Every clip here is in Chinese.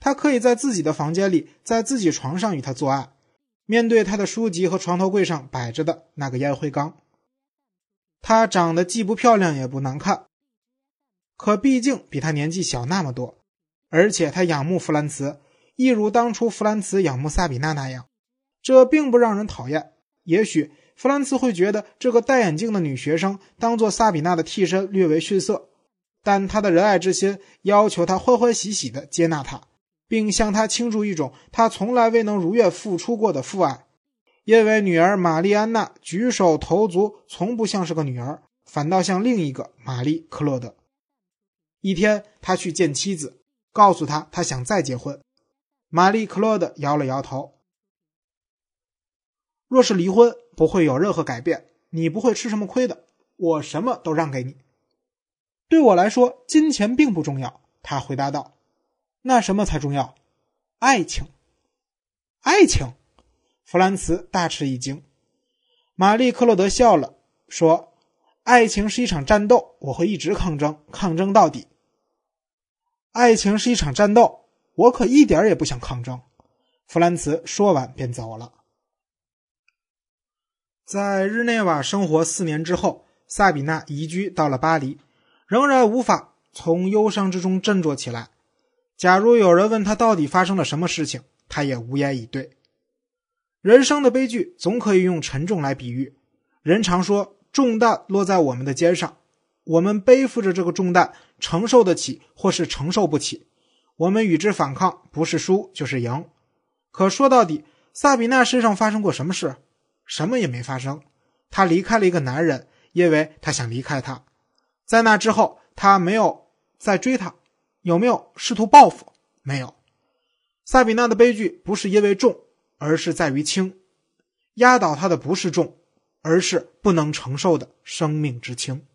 他可以在自己的房间里，在自己床上与她做爱，面对他的书籍和床头柜上摆着的那个烟灰缸。她长得既不漂亮也不难看，可毕竟比他年纪小那么多，而且他仰慕弗兰茨，一如当初弗兰茨仰慕萨比娜那样，这并不让人讨厌。也许弗兰茨会觉得这个戴眼镜的女学生当做萨比娜的替身略为逊色，但他的仁爱之心要求他欢欢喜喜地接纳她，并向他倾注一种他从来未能如愿付出过的父爱。因为女儿玛丽安娜举手投足从不像是个女儿，反倒像另一个玛丽克洛德。一天，他去见妻子，告诉她他想再结婚。玛丽克洛德摇了摇头。若是离婚，不会有任何改变，你不会吃什么亏的。我什么都让给你。对我来说，金钱并不重要。他回答道。那什么才重要？爱情。爱情。弗兰茨大吃一惊，玛丽克洛德笑了，说：“爱情是一场战斗，我会一直抗争，抗争到底。”爱情是一场战斗，我可一点也不想抗争。弗兰茨说完便走了。在日内瓦生活四年之后，萨比娜移居到了巴黎，仍然无法从忧伤之中振作起来。假如有人问他到底发生了什么事情，他也无言以对。人生的悲剧总可以用沉重来比喻。人常说重担落在我们的肩上，我们背负着这个重担，承受得起或是承受不起。我们与之反抗，不是输就是赢。可说到底，萨比娜身上发生过什么事？什么也没发生。她离开了一个男人，因为她想离开他。在那之后，他没有再追她。有没有试图报复？没有。萨比娜的悲剧不是因为重。而是在于轻，压倒他的不是重，而是不能承受的生命之轻。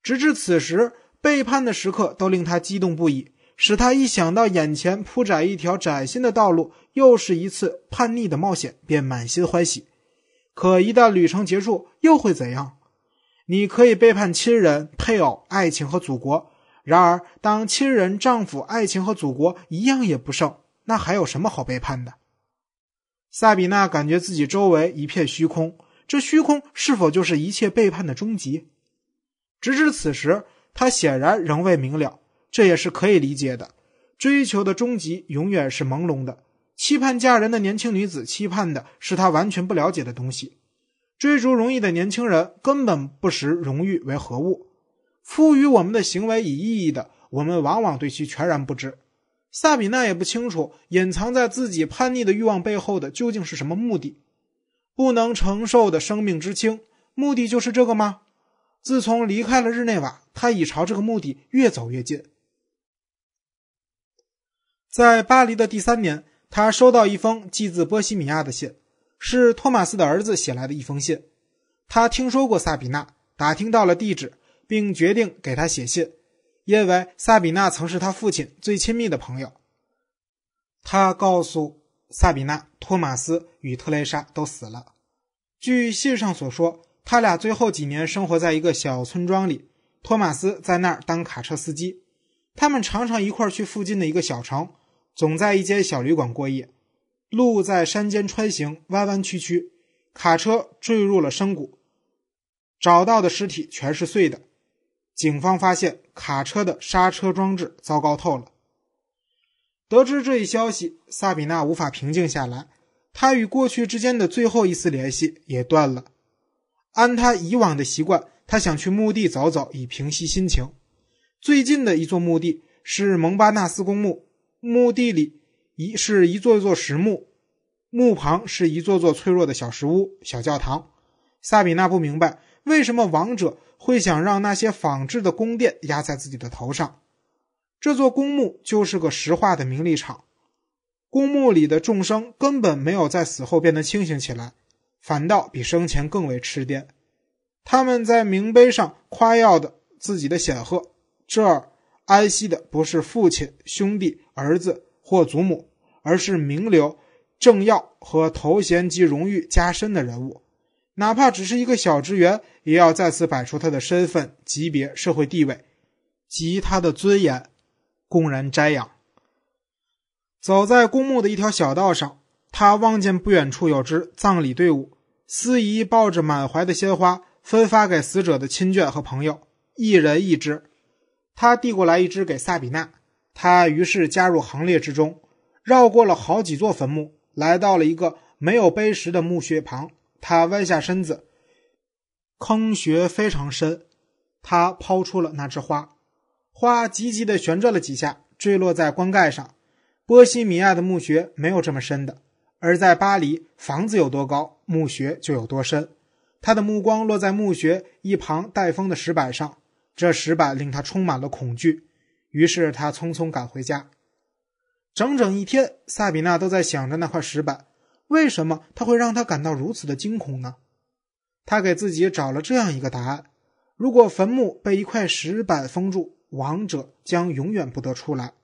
直至此时，背叛的时刻都令他激动不已，使他一想到眼前铺展一条崭新的道路，又是一次叛逆的冒险，便满心欢喜。可一旦旅程结束，又会怎样？你可以背叛亲人、配偶、爱情和祖国，然而当亲人、丈夫、爱情和祖国一样也不剩，那还有什么好背叛的？萨比娜感觉自己周围一片虚空，这虚空是否就是一切背叛的终极？直至此时，她显然仍未明了，这也是可以理解的。追求的终极永远是朦胧的，期盼嫁人的年轻女子期盼的是她完全不了解的东西。追逐荣誉的年轻人根本不识荣誉为何物，赋予我们的行为以意义的，我们往往对其全然不知。萨比娜也不清楚，隐藏在自己叛逆的欲望背后的究竟是什么目的？不能承受的生命之轻，目的就是这个吗？自从离开了日内瓦，他已朝这个目的越走越近。在巴黎的第三年，他收到一封寄自波西米亚的信，是托马斯的儿子写来的一封信。他听说过萨比娜，打听到了地址，并决定给他写信。因为萨比娜曾是他父亲最亲密的朋友，他告诉萨比娜，托马斯与特蕾莎都死了。据信上所说，他俩最后几年生活在一个小村庄里，托马斯在那儿当卡车司机。他们常常一块去附近的一个小城，总在一间小旅馆过夜。路在山间穿行，弯弯曲曲，卡车坠入了深谷，找到的尸体全是碎的。警方发现卡车的刹车装置糟糕透了。得知这一消息，萨比娜无法平静下来，她与过去之间的最后一丝联系也断了。按她以往的习惯，她想去墓地走走，以平息心情。最近的一座墓地是蒙巴纳斯公墓，墓地里一是一座座石墓，墓旁是一座座脆弱的小石屋、小教堂。萨比娜不明白为什么亡者。会想让那些仿制的宫殿压在自己的头上，这座公墓就是个石化的名利场。公墓里的众生根本没有在死后变得清醒起来，反倒比生前更为痴癫。他们在名碑上夸耀的自己的显赫，这儿安息的不是父亲、兄弟、儿子或祖母，而是名流、政要和头衔及荣誉加身的人物。哪怕只是一个小职员，也要再次摆出他的身份、级别、社会地位及他的尊严，公然瞻仰。走在公墓的一条小道上，他望见不远处有支葬礼队伍，司仪抱着满怀的鲜花，分发给死者的亲眷和朋友，一人一支。他递过来一支给萨比娜，他于是加入行列之中，绕过了好几座坟墓，来到了一个没有碑石的墓穴旁。他弯下身子，坑穴非常深，他抛出了那枝花，花急急地旋转了几下，坠落在棺盖上。波西米亚的墓穴没有这么深的，而在巴黎，房子有多高，墓穴就有多深。他的目光落在墓穴一旁带风的石板上，这石板令他充满了恐惧。于是他匆匆赶回家。整整一天，萨比娜都在想着那块石板，为什么他会让他感到如此的惊恐呢？他给自己找了这样一个答案：如果坟墓被一块石板封住，亡者将永远不得出来。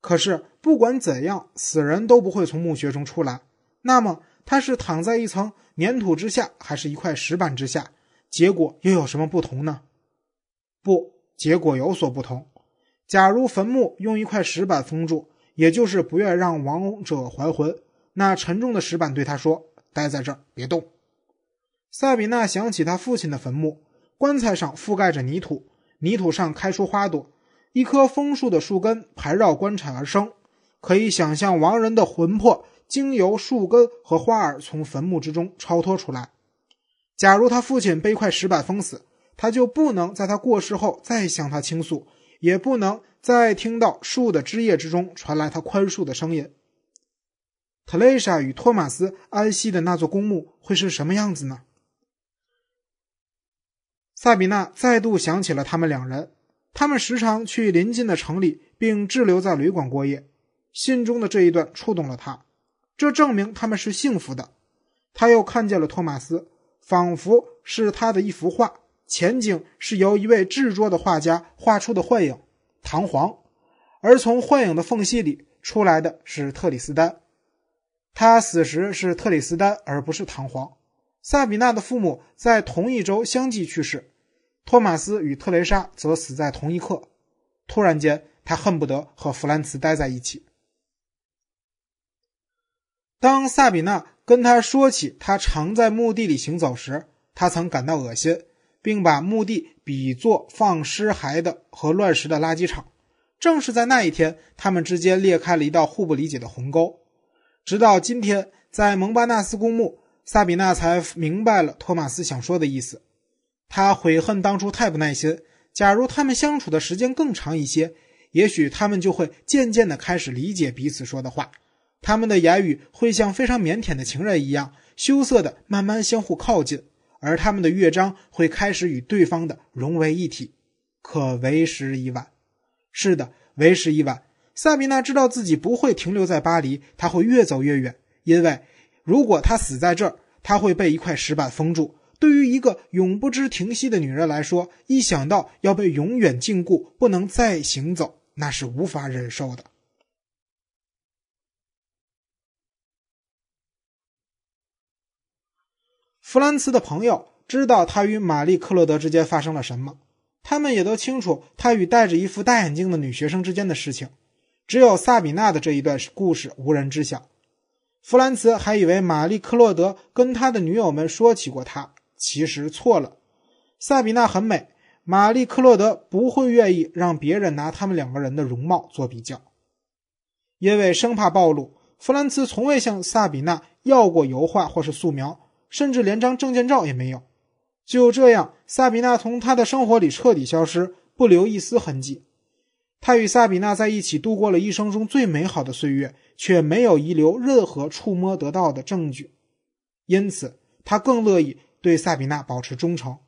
可是，不管怎样，死人都不会从墓穴中出来。那么，他是躺在一层粘土之下，还是一块石板之下？结果又有什么不同呢？不，结果有所不同。假如坟墓用一块石板封住，也就是不愿让亡者还魂，那沉重的石板对他说：“待在这儿，别动。”萨比娜想起他父亲的坟墓，棺材上覆盖着泥土，泥土上开出花朵。一棵枫树的树根盘绕棺材而生，可以想象亡人的魂魄经由树根和花儿从坟墓之中超脱出来。假如他父亲被一块石板封死，他就不能在他过世后再向他倾诉，也不能再听到树的枝叶之中传来他宽恕的声音。特蕾莎与托马斯安息的那座公墓会是什么样子呢？萨比娜再度想起了他们两人。他们时常去邻近的城里，并滞留在旅馆过夜。信中的这一段触动了他，这证明他们是幸福的。他又看见了托马斯，仿佛是他的一幅画，前景是由一位执着的画家画出的幻影，弹簧，而从幻影的缝隙里出来的是特里斯丹。他死时是特里斯丹，而不是唐皇。萨比娜的父母在同一周相继去世。托马斯与特蕾莎则死在同一刻。突然间，他恨不得和弗兰茨待在一起。当萨比娜跟他说起他常在墓地里行走时，他曾感到恶心，并把墓地比作放尸骸的和乱石的垃圾场。正是在那一天，他们之间裂开了一道互不理解的鸿沟。直到今天，在蒙巴纳斯公墓，萨比娜才明白了托马斯想说的意思。他悔恨当初太不耐心。假如他们相处的时间更长一些，也许他们就会渐渐的开始理解彼此说的话。他们的言语会像非常腼腆的情人一样羞涩的慢慢相互靠近，而他们的乐章会开始与对方的融为一体。可为时已晚。是的，为时已晚。萨米娜知道自己不会停留在巴黎，他会越走越远，因为如果他死在这儿，他会被一块石板封住。对于一个永不知停息的女人来说，一想到要被永远禁锢，不能再行走，那是无法忍受的。弗兰茨的朋友知道他与玛丽·克洛德之间发生了什么，他们也都清楚他与戴着一副大眼镜的女学生之间的事情，只有萨比娜的这一段故事无人知晓。弗兰茨还以为玛丽·克洛德跟他的女友们说起过他。其实错了，萨比娜很美，玛丽克洛德不会愿意让别人拿他们两个人的容貌做比较，因为生怕暴露，弗兰茨从未向萨比娜要过油画或是素描，甚至连张证件照也没有。就这样，萨比娜从他的生活里彻底消失，不留一丝痕迹。他与萨比娜在一起度过了一生中最美好的岁月，却没有遗留任何触摸得到的证据，因此他更乐意。对萨比娜保持忠诚。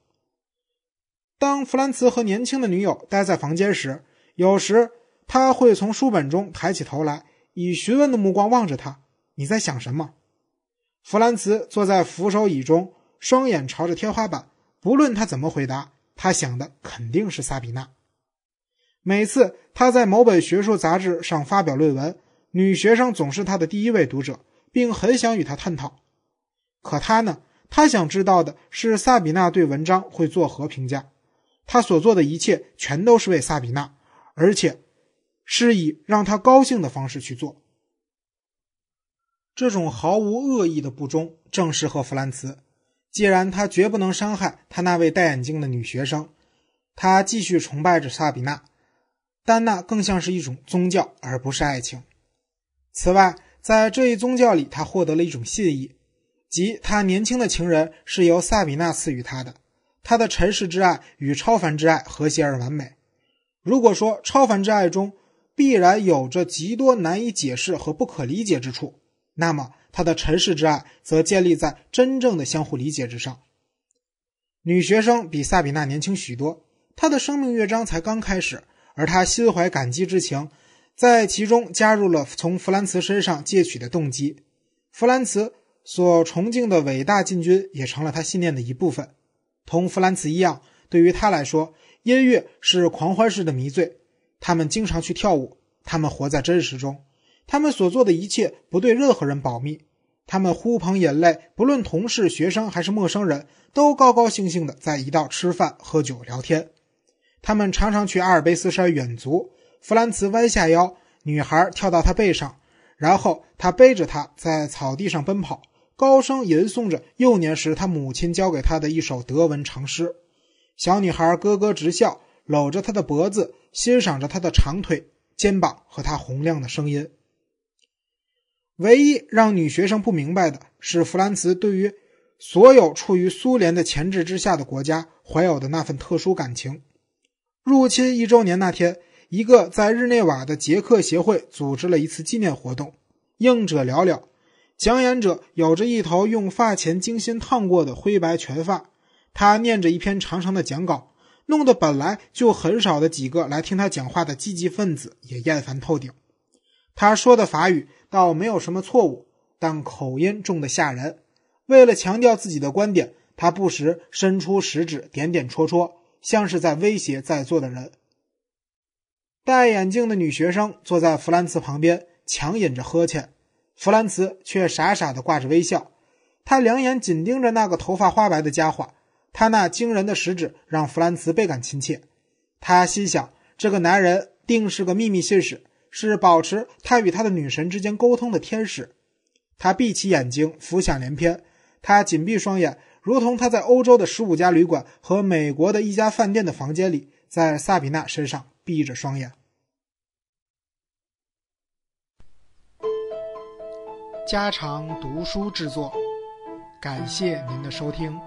当弗兰茨和年轻的女友待在房间时，有时他会从书本中抬起头来，以询问的目光望着他：“你在想什么？”弗兰茨坐在扶手椅中，双眼朝着天花板。不论他怎么回答，他想的肯定是萨比娜。每次他在某本学术杂志上发表论文，女学生总是他的第一位读者，并很想与他探讨。可他呢？他想知道的是萨比娜对文章会作何评价。他所做的一切全都是为萨比娜，而且是以让他高兴的方式去做。这种毫无恶意的不忠正适合弗兰茨。既然他绝不能伤害他那位戴眼镜的女学生，他继续崇拜着萨比娜，但那更像是一种宗教，而不是爱情。此外，在这一宗教里，他获得了一种信义，即他年轻的情人是由萨比娜赐予他的。他的尘世之爱与超凡之爱和谐而完美。如果说超凡之爱中必然有着极多难以解释和不可理解之处，那么。他的尘世之爱则建立在真正的相互理解之上。女学生比萨比娜年轻许多，她的生命乐章才刚开始，而他心怀感激之情，在其中加入了从弗兰茨身上借取的动机。弗兰茨所崇敬的伟大禁军也成了他信念的一部分。同弗兰茨一样，对于他来说，音乐是狂欢式的迷醉。他们经常去跳舞，他们活在真实中。他们所做的一切不对任何人保密，他们呼朋引类，不论同事、学生还是陌生人，都高高兴兴的在一道吃饭、喝酒、聊天。他们常常去阿尔卑斯山远足，弗兰茨弯下腰，女孩跳到他背上，然后他背着她在草地上奔跑，高声吟诵着幼年时他母亲教给他的一首德文长诗。小女孩咯咯直笑，搂着他的脖子，欣赏着他的长腿、肩膀和他洪亮的声音。唯一让女学生不明白的是，弗兰茨对于所有处于苏联的钳制之下的国家怀有的那份特殊感情。入侵一周年那天，一个在日内瓦的捷克协会组织了一次纪念活动，应者寥寥。讲演者有着一头用发钳精心烫过的灰白全发，他念着一篇长长的讲稿，弄得本来就很少的几个来听他讲话的积极分子也厌烦透顶。他说的法语。倒没有什么错误，但口音重的吓人。为了强调自己的观点，他不时伸出食指，点点戳戳，像是在威胁在座的人。戴眼镜的女学生坐在弗兰茨旁边，强忍着呵欠，弗兰茨却傻傻的挂着微笑。他两眼紧盯着那个头发花白的家伙，他那惊人的食指让弗兰茨倍感亲切。他心想，这个男人定是个秘密信使。是保持他与他的女神之间沟通的天使。他闭起眼睛，浮想联翩。他紧闭双眼，如同他在欧洲的十五家旅馆和美国的一家饭店的房间里，在萨比娜身上闭着双眼。家常读书制作，感谢您的收听。